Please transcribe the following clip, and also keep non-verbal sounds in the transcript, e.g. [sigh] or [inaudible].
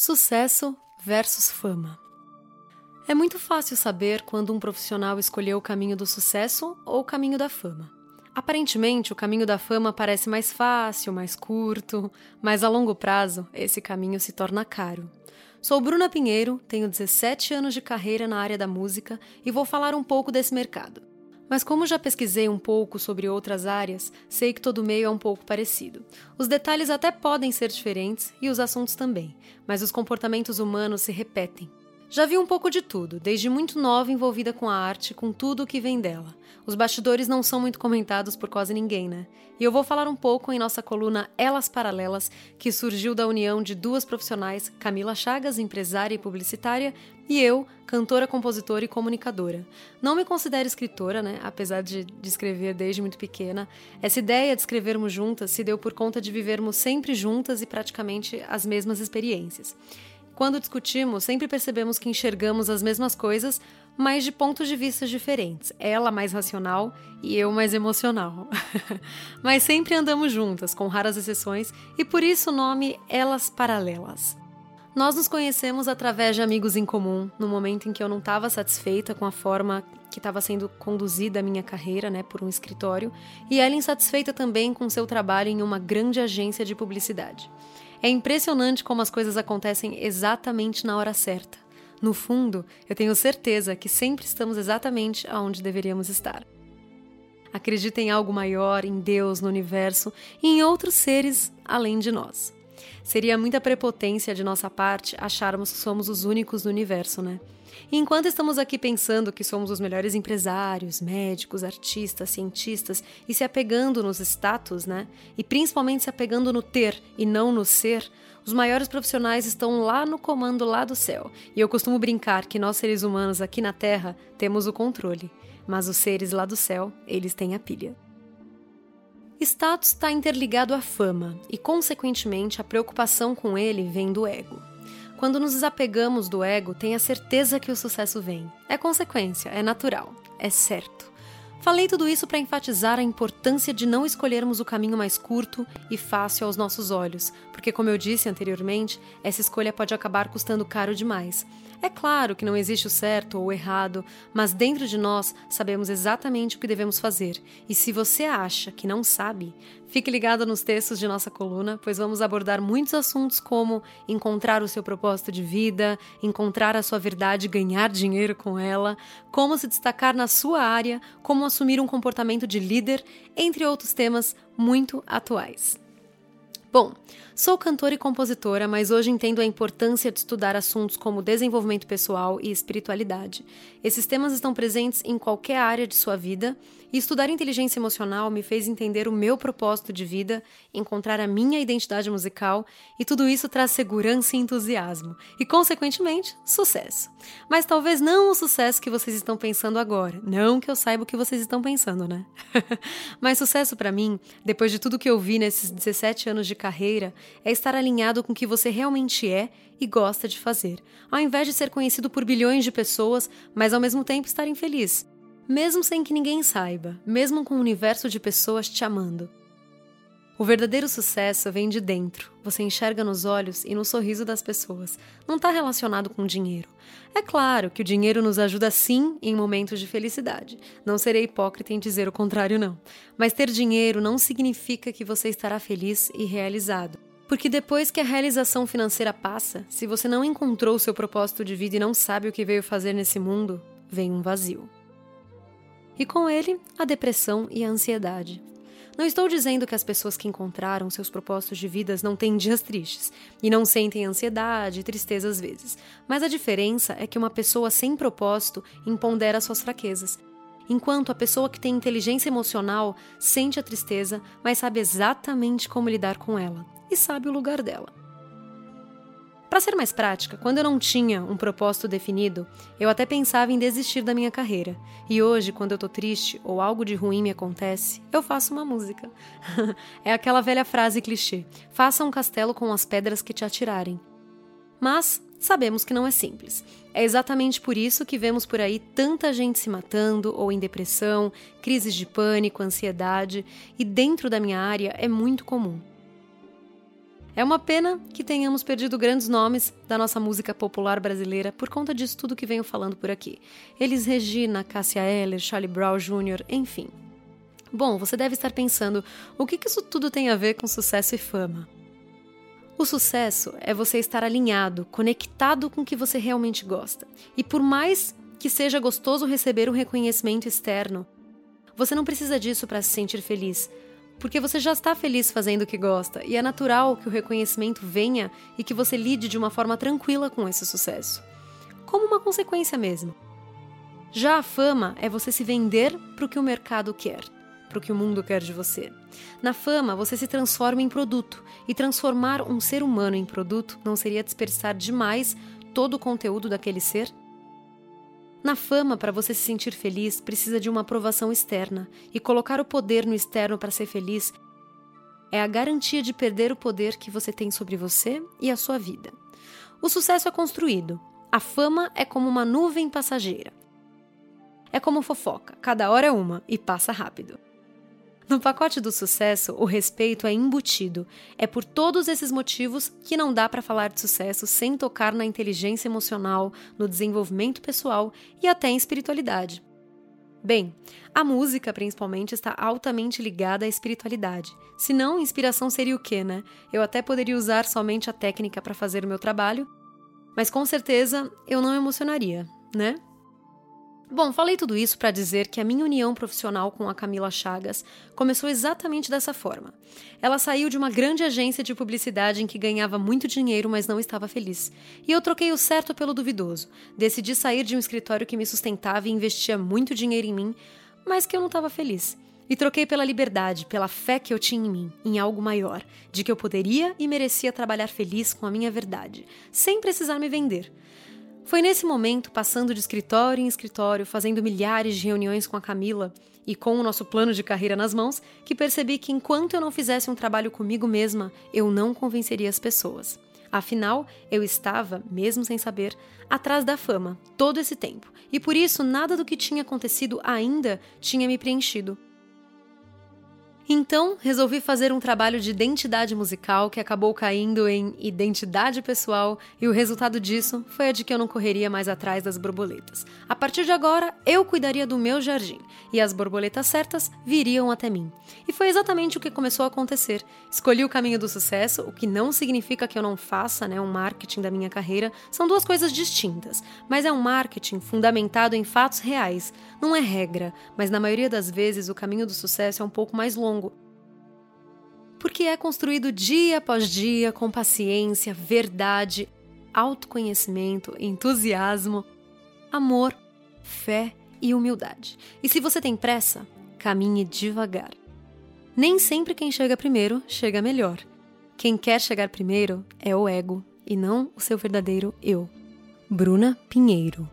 Sucesso versus fama. É muito fácil saber quando um profissional escolheu o caminho do sucesso ou o caminho da fama. Aparentemente, o caminho da fama parece mais fácil, mais curto, mas a longo prazo esse caminho se torna caro. Sou Bruna Pinheiro, tenho 17 anos de carreira na área da música e vou falar um pouco desse mercado. Mas como já pesquisei um pouco sobre outras áreas, sei que todo meio é um pouco parecido. Os detalhes até podem ser diferentes e os assuntos também, mas os comportamentos humanos se repetem. Já vi um pouco de tudo, desde muito nova envolvida com a arte, com tudo o que vem dela. Os bastidores não são muito comentados por quase ninguém, né? E eu vou falar um pouco em nossa coluna Elas Paralelas, que surgiu da união de duas profissionais, Camila Chagas, empresária e publicitária, e eu, cantora, compositora e comunicadora. Não me considero escritora, né? Apesar de, de escrever desde muito pequena. Essa ideia de escrevermos juntas se deu por conta de vivermos sempre juntas e praticamente as mesmas experiências. Quando discutimos, sempre percebemos que enxergamos as mesmas coisas, mas de pontos de vista diferentes. Ela mais racional e eu mais emocional. [laughs] mas sempre andamos juntas, com raras exceções, e por isso o nome Elas Paralelas. Nós nos conhecemos através de amigos em comum, no momento em que eu não estava satisfeita com a forma que estava sendo conduzida a minha carreira, né, por um escritório, e ela insatisfeita também com seu trabalho em uma grande agência de publicidade. É impressionante como as coisas acontecem exatamente na hora certa. No fundo, eu tenho certeza que sempre estamos exatamente aonde deveríamos estar. Acredita em algo maior, em Deus, no universo e em outros seres além de nós. Seria muita prepotência de nossa parte acharmos que somos os únicos no universo, né? E enquanto estamos aqui pensando que somos os melhores empresários, médicos, artistas, cientistas e se apegando nos status, né? E principalmente se apegando no ter e não no ser, os maiores profissionais estão lá no comando lá do céu. E eu costumo brincar que nós seres humanos aqui na Terra temos o controle, mas os seres lá do céu, eles têm a pilha. Status está interligado à fama e, consequentemente, a preocupação com ele vem do ego. Quando nos desapegamos do ego, tenha certeza que o sucesso vem. É consequência, é natural, é certo. Falei tudo isso para enfatizar a importância de não escolhermos o caminho mais curto e fácil aos nossos olhos, porque, como eu disse anteriormente, essa escolha pode acabar custando caro demais. É claro que não existe o certo ou o errado, mas dentro de nós sabemos exatamente o que devemos fazer. E se você acha que não sabe, fique ligado nos textos de nossa coluna, pois vamos abordar muitos assuntos como encontrar o seu propósito de vida, encontrar a sua verdade e ganhar dinheiro com ela, como se destacar na sua área, como assumir um comportamento de líder, entre outros temas muito atuais. Bom, sou cantora e compositora, mas hoje entendo a importância de estudar assuntos como desenvolvimento pessoal e espiritualidade. Esses temas estão presentes em qualquer área de sua vida e estudar inteligência emocional me fez entender o meu propósito de vida, encontrar a minha identidade musical e tudo isso traz segurança e entusiasmo e, consequentemente, sucesso. Mas talvez não o sucesso que vocês estão pensando agora. Não que eu saiba o que vocês estão pensando, né? [laughs] Mas sucesso para mim, depois de tudo que eu vi nesses 17 anos de carreira, é estar alinhado com o que você realmente é e gosta de fazer, ao invés de ser conhecido por bilhões de pessoas, mas ao mesmo tempo estar infeliz mesmo sem que ninguém saiba, mesmo com um universo de pessoas te amando. O verdadeiro sucesso vem de dentro. Você enxerga nos olhos e no sorriso das pessoas. Não está relacionado com dinheiro. É claro que o dinheiro nos ajuda sim em momentos de felicidade. Não serei hipócrita em dizer o contrário, não. Mas ter dinheiro não significa que você estará feliz e realizado. Porque depois que a realização financeira passa, se você não encontrou seu propósito de vida e não sabe o que veio fazer nesse mundo, vem um vazio e com ele a depressão e a ansiedade. Não estou dizendo que as pessoas que encontraram seus propósitos de vidas não têm dias tristes e não sentem ansiedade e tristeza às vezes, mas a diferença é que uma pessoa sem propósito impondera suas fraquezas, enquanto a pessoa que tem inteligência emocional sente a tristeza, mas sabe exatamente como lidar com ela e sabe o lugar dela. Para ser mais prática, quando eu não tinha um propósito definido, eu até pensava em desistir da minha carreira. E hoje, quando eu tô triste ou algo de ruim me acontece, eu faço uma música. [laughs] é aquela velha frase clichê: faça um castelo com as pedras que te atirarem. Mas sabemos que não é simples. É exatamente por isso que vemos por aí tanta gente se matando ou em depressão, crises de pânico, ansiedade, e dentro da minha área é muito comum. É uma pena que tenhamos perdido grandes nomes da nossa música popular brasileira por conta disso tudo que venho falando por aqui. Elis Regina, Cássia Eller, Charlie Brown Jr., enfim. Bom, você deve estar pensando, o que isso tudo tem a ver com sucesso e fama? O sucesso é você estar alinhado, conectado com o que você realmente gosta. E por mais que seja gostoso receber um reconhecimento externo, você não precisa disso para se sentir feliz porque você já está feliz fazendo o que gosta e é natural que o reconhecimento venha e que você lide de uma forma tranquila com esse sucesso. Como uma consequência mesmo. Já a fama é você se vender para o que o mercado quer, para o que o mundo quer de você. Na fama, você se transforma em produto, e transformar um ser humano em produto não seria dispersar demais todo o conteúdo daquele ser? Na fama, para você se sentir feliz, precisa de uma aprovação externa, e colocar o poder no externo para ser feliz é a garantia de perder o poder que você tem sobre você e a sua vida. O sucesso é construído. A fama é como uma nuvem passageira. É como fofoca, cada hora é uma e passa rápido. No pacote do sucesso, o respeito é embutido. É por todos esses motivos que não dá para falar de sucesso sem tocar na inteligência emocional, no desenvolvimento pessoal e até em espiritualidade. Bem, a música principalmente está altamente ligada à espiritualidade. Se não, inspiração seria o quê, né? Eu até poderia usar somente a técnica para fazer o meu trabalho, mas com certeza eu não emocionaria, né? Bom, falei tudo isso para dizer que a minha união profissional com a Camila Chagas começou exatamente dessa forma. Ela saiu de uma grande agência de publicidade em que ganhava muito dinheiro, mas não estava feliz. E eu troquei o certo pelo duvidoso. Decidi sair de um escritório que me sustentava e investia muito dinheiro em mim, mas que eu não estava feliz. E troquei pela liberdade, pela fé que eu tinha em mim, em algo maior, de que eu poderia e merecia trabalhar feliz com a minha verdade, sem precisar me vender. Foi nesse momento, passando de escritório em escritório, fazendo milhares de reuniões com a Camila e com o nosso plano de carreira nas mãos, que percebi que enquanto eu não fizesse um trabalho comigo mesma, eu não convenceria as pessoas. Afinal, eu estava, mesmo sem saber, atrás da fama todo esse tempo, e por isso nada do que tinha acontecido ainda tinha me preenchido. Então, resolvi fazer um trabalho de identidade musical que acabou caindo em identidade pessoal, e o resultado disso foi a de que eu não correria mais atrás das borboletas. A partir de agora, eu cuidaria do meu jardim, e as borboletas certas viriam até mim. E foi exatamente o que começou a acontecer. Escolhi o caminho do sucesso, o que não significa que eu não faça né, um marketing da minha carreira, são duas coisas distintas, mas é um marketing fundamentado em fatos reais. Não é regra, mas na maioria das vezes o caminho do sucesso é um pouco mais longo porque é construído dia após dia com paciência, verdade, autoconhecimento, entusiasmo, amor, fé e humildade. E se você tem pressa, caminhe devagar. Nem sempre quem chega primeiro chega melhor. Quem quer chegar primeiro é o ego e não o seu verdadeiro eu. Bruna Pinheiro